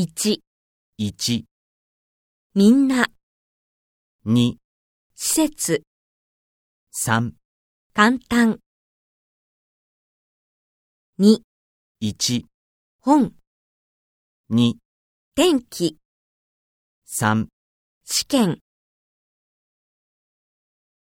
一、一、みんな、二、施設、三、簡単。二、一、本、二、天気、三。試験。